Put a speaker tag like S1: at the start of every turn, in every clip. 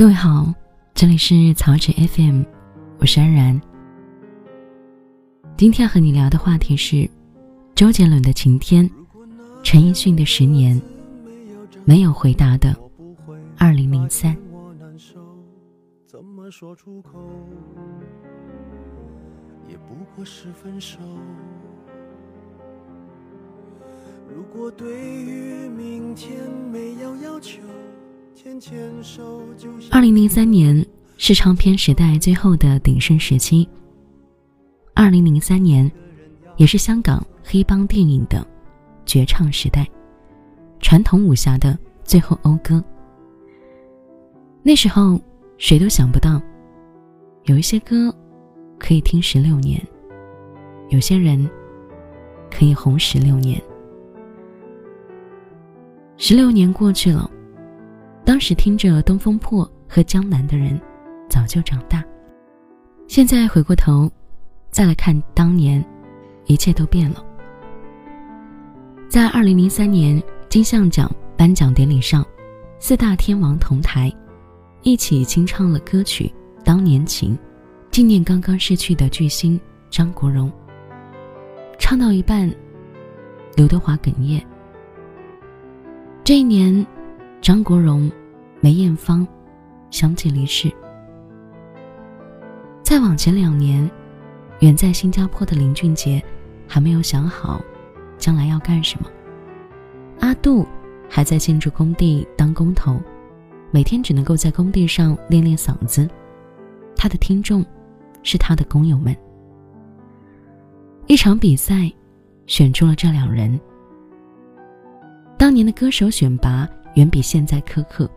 S1: 各位好，这里是草纸 FM，我是安然。今天和你聊的话题是周杰伦的《晴天》，陈奕迅的《十年》，没有回答的二零零三。如果对于明天没有要求。二零零三年是唱片时代最后的鼎盛时期。二零零三年，也是香港黑帮电影的绝唱时代，传统武侠的最后讴歌。那时候，谁都想不到，有一些歌可以听十六年，有些人可以红十六年。十六年过去了。当时听着《东风破》和《江南》的人，早就长大。现在回过头，再来看当年，一切都变了。在二零零三年金像奖颁奖典礼上，四大天王同台，一起清唱了歌曲《当年情》，纪念刚刚逝去的巨星张国荣。唱到一半，刘德华哽咽。这一年。张国荣、梅艳芳相继离世。再往前两年，远在新加坡的林俊杰还没有想好将来要干什么。阿杜还在建筑工地当工头，每天只能够在工地上练练嗓子。他的听众是他的工友们。一场比赛选出了这两人。当年的歌手选拔。远比现在苛刻，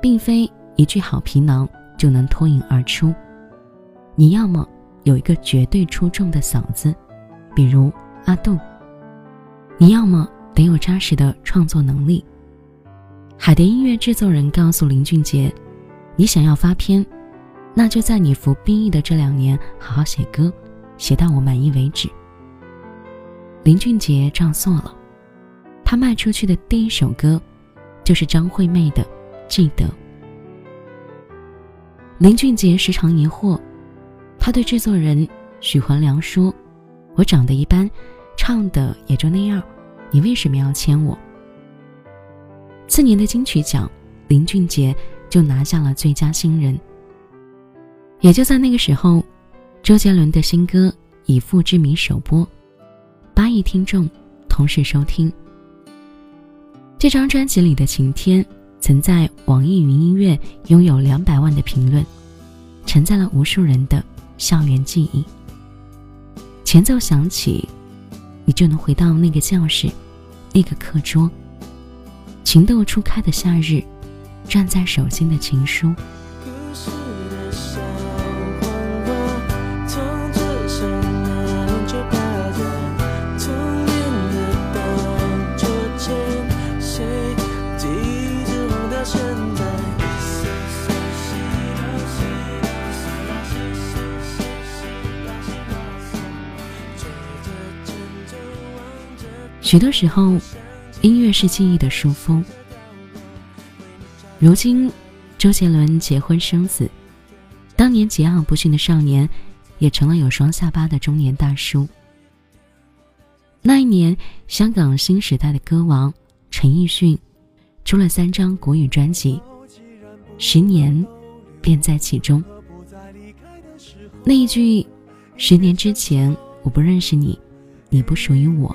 S1: 并非一句好皮囊就能脱颖而出。你要么有一个绝对出众的嗓子，比如阿杜；你要么得有扎实的创作能力。海蝶音乐制作人告诉林俊杰：“你想要发片，那就在你服兵役的这两年好好写歌，写到我满意为止。”林俊杰照做了，他卖出去的第一首歌。就是张惠妹的《记得》。林俊杰时常疑惑，他对制作人许环良说：“我长得一般，唱的也就那样，你为什么要签我？”次年的金曲奖，林俊杰就拿下了最佳新人。也就在那个时候，周杰伦的新歌《以父之名》首播，八亿听众同时收听。这张专辑里的《晴天》曾在网易云音乐拥有两百万的评论，承载了无数人的校园记忆。前奏响起，你就能回到那个教室，那个课桌，情窦初开的夏日，攥在手心的情书。许多时候，音乐是记忆的书封。如今，周杰伦结婚生子，当年桀骜不驯的少年，也成了有双下巴的中年大叔。那一年，香港新时代的歌王陈奕迅出了三张国语专辑，十年便在其中。那一句“十年之前我不认识你，你不属于我”。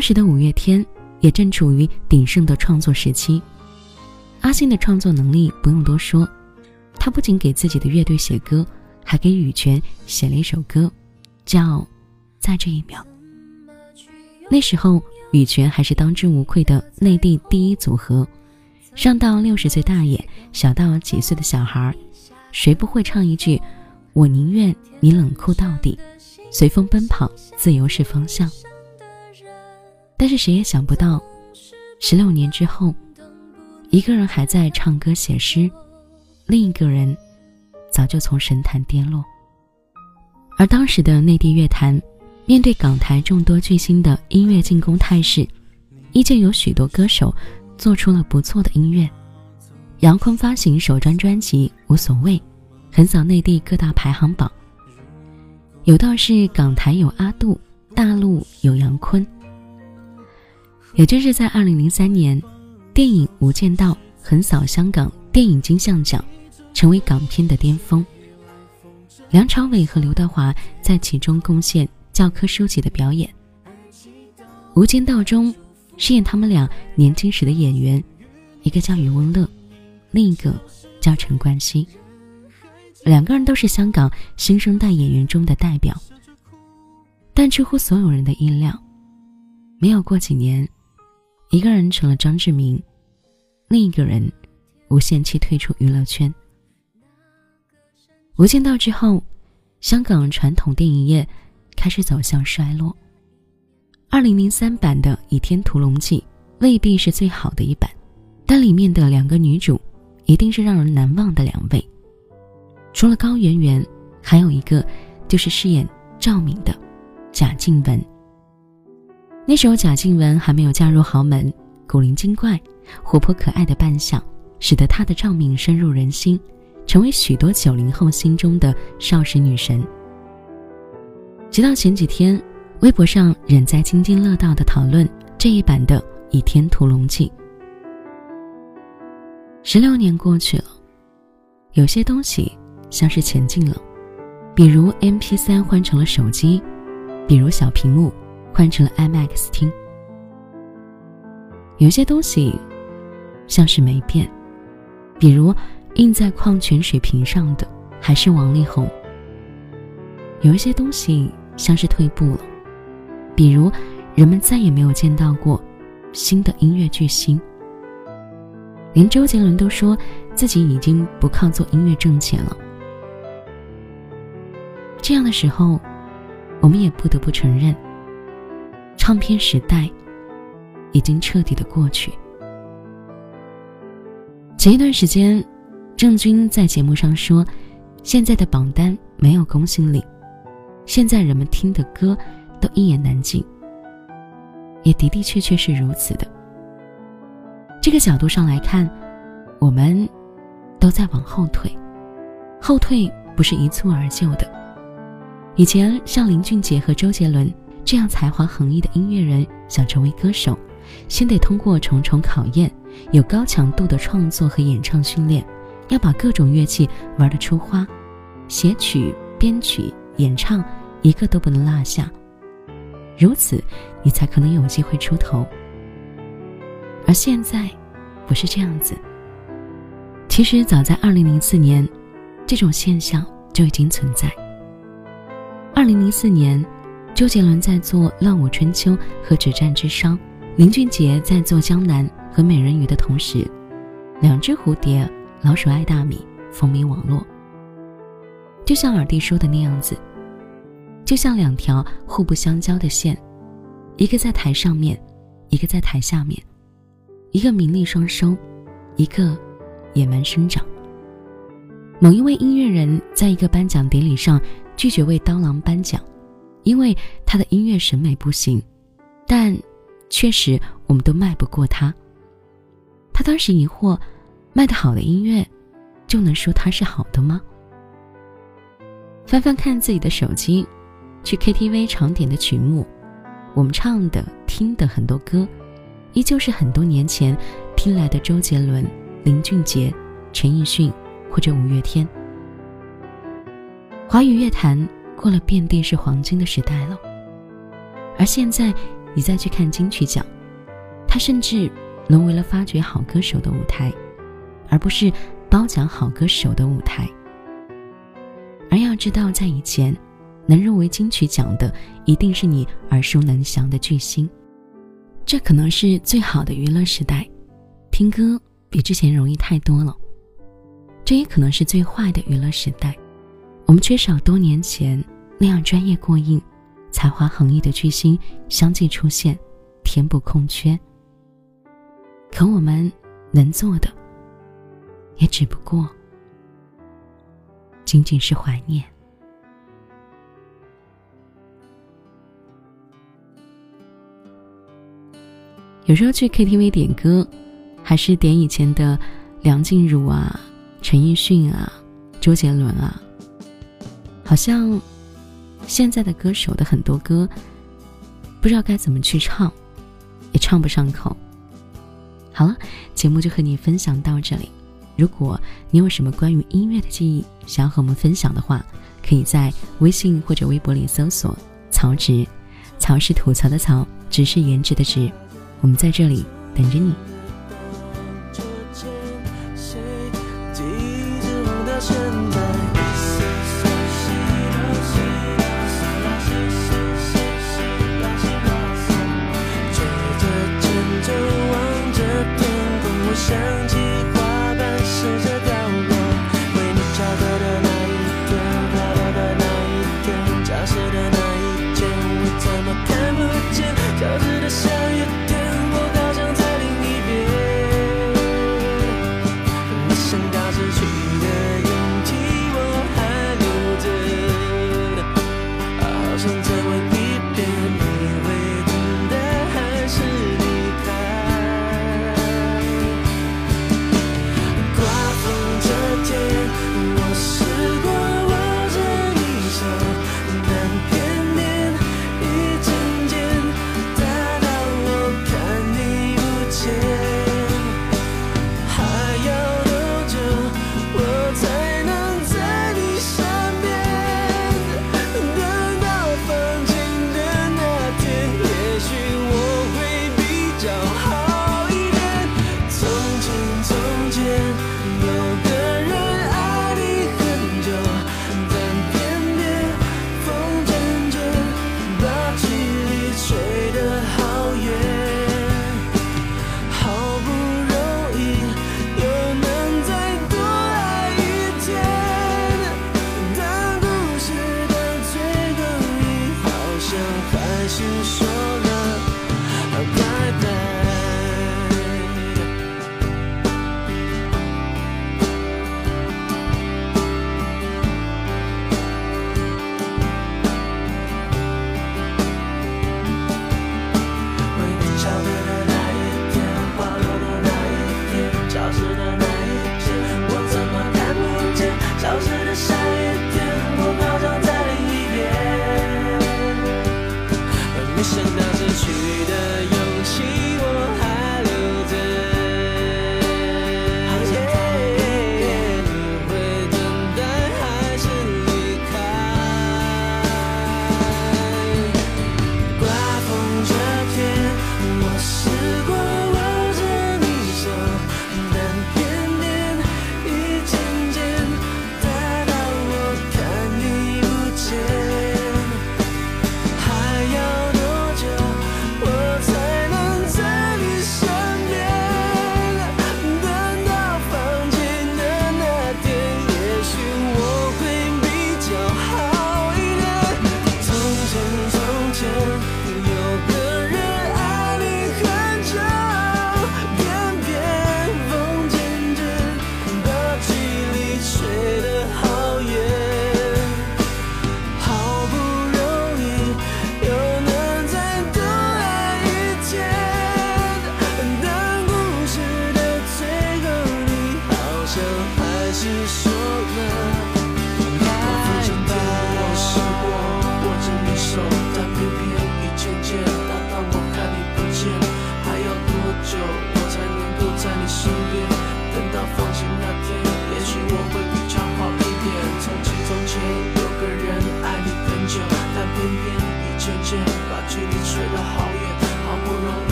S1: 当时的五月天也正处于鼎盛的创作时期，阿信的创作能力不用多说，他不仅给自己的乐队写歌，还给羽泉写了一首歌，叫《在这一秒》。那时候，羽泉还是当之无愧的内地第一组合，上到六十岁大爷，小到几岁的小孩，谁不会唱一句“我宁愿你冷酷到底，随风奔跑，自由是方向”？但是谁也想不到，十六年之后，一个人还在唱歌写诗，另一个人早就从神坛跌落。而当时的内地乐坛。面对港台众多巨星的音乐进攻态势，依旧有许多歌手做出了不错的音乐。杨坤发行首张专辑《无所谓》，横扫内地各大排行榜。有道是港台有阿杜，大陆有杨坤。也就是在二零零三年，电影《无间道》横扫香港电影金像奖，成为港片的巅峰。梁朝伟和刘德华在其中贡献。教科书级的表演，《无间道》中饰演他们俩年轻时的演员，一个叫余文乐，另一个叫陈冠希。两个人都是香港新生代演员中的代表。但出乎所有人的意料，没有过几年，一个人成了张志明，另一个人无限期退出娱乐圈。《无间道》之后，香港传统电影业。开始走向衰落。二零零三版的《倚天屠龙记》未必是最好的一版，但里面的两个女主一定是让人难忘的两位。除了高圆圆，还有一个就是饰演赵敏的贾静雯。那时候贾静雯还没有嫁入豪门，古灵精怪、活泼可爱的扮相，使得她的赵敏深入人心，成为许多九零后心中的少时女神。直到前几天，微博上仍在津津乐道的讨论这一版的《倚天屠龙记》。十六年过去了，有些东西像是前进了，比如 M P 三换成了手机，比如小屏幕换成了 IMAX 厅。有些东西像是没变，比如印在矿泉水瓶上的还是王力宏。有一些东西。像是退步了，比如人们再也没有见到过新的音乐巨星，连周杰伦都说自己已经不靠做音乐挣钱了。这样的时候，我们也不得不承认，唱片时代已经彻底的过去。前一段时间，郑钧在节目上说，现在的榜单没有公信力。现在人们听的歌都一言难尽，也的的确确是如此的。这个角度上来看，我们都在往后退，后退不是一蹴而就的。以前像林俊杰和周杰伦这样才华横溢的音乐人，想成为歌手，先得通过重重考验，有高强度的创作和演唱训练，要把各种乐器玩得出花，写曲、编曲、演唱。一个都不能落下，如此，你才可能有机会出头。而现在，不是这样子。其实早在二零零四年，这种现象就已经存在。二零零四年，周杰伦在做《乱舞春秋》和《止战之殇》，林俊杰在做《江南》和《美人鱼》的同时，两只蝴蝶，老鼠爱大米，风靡网络。就像耳弟说的那样子。就像两条互不相交的线，一个在台上面，一个在台下面，一个名利双收，一个野蛮生长。某一位音乐人在一个颁奖典礼上拒绝为刀郎颁奖，因为他的音乐审美不行，但确实我们都卖不过他。他当时疑惑：卖得好的音乐，就能说它是好的吗？翻翻看自己的手机。去 KTV 常点的曲目，我们唱的、听的很多歌，依旧是很多年前听来的周杰伦、林俊杰、陈奕迅或者五月天。华语乐坛过了遍地是黄金的时代了，而现在你再去看金曲奖，它甚至沦为了发掘好歌手的舞台，而不是
S2: 褒奖好歌手的舞台。而要知道，在以前，能入围金曲奖的一定是你耳熟能详的巨星。这可能是最好的娱乐时代，听歌比之前容易太多了。这也可能是最坏的娱乐时代，我们缺少多年前那样专业过硬、才华横溢的巨星相继出现，填补空缺。可我们能做的，也只不过仅仅是怀念。有时候去 KTV 点歌，还是点以前的梁静茹啊、陈奕迅啊、周杰伦啊。好像现在的歌手的很多歌，不知道该怎么去唱，也唱不上口。好了，节目就和你分享到这里。如果你有什么关于音乐的记忆想要和我们分享的话，可以在微信或者微博里搜索“曹植”，曹是吐槽的曹，植是颜值的植。我们在这里等着你。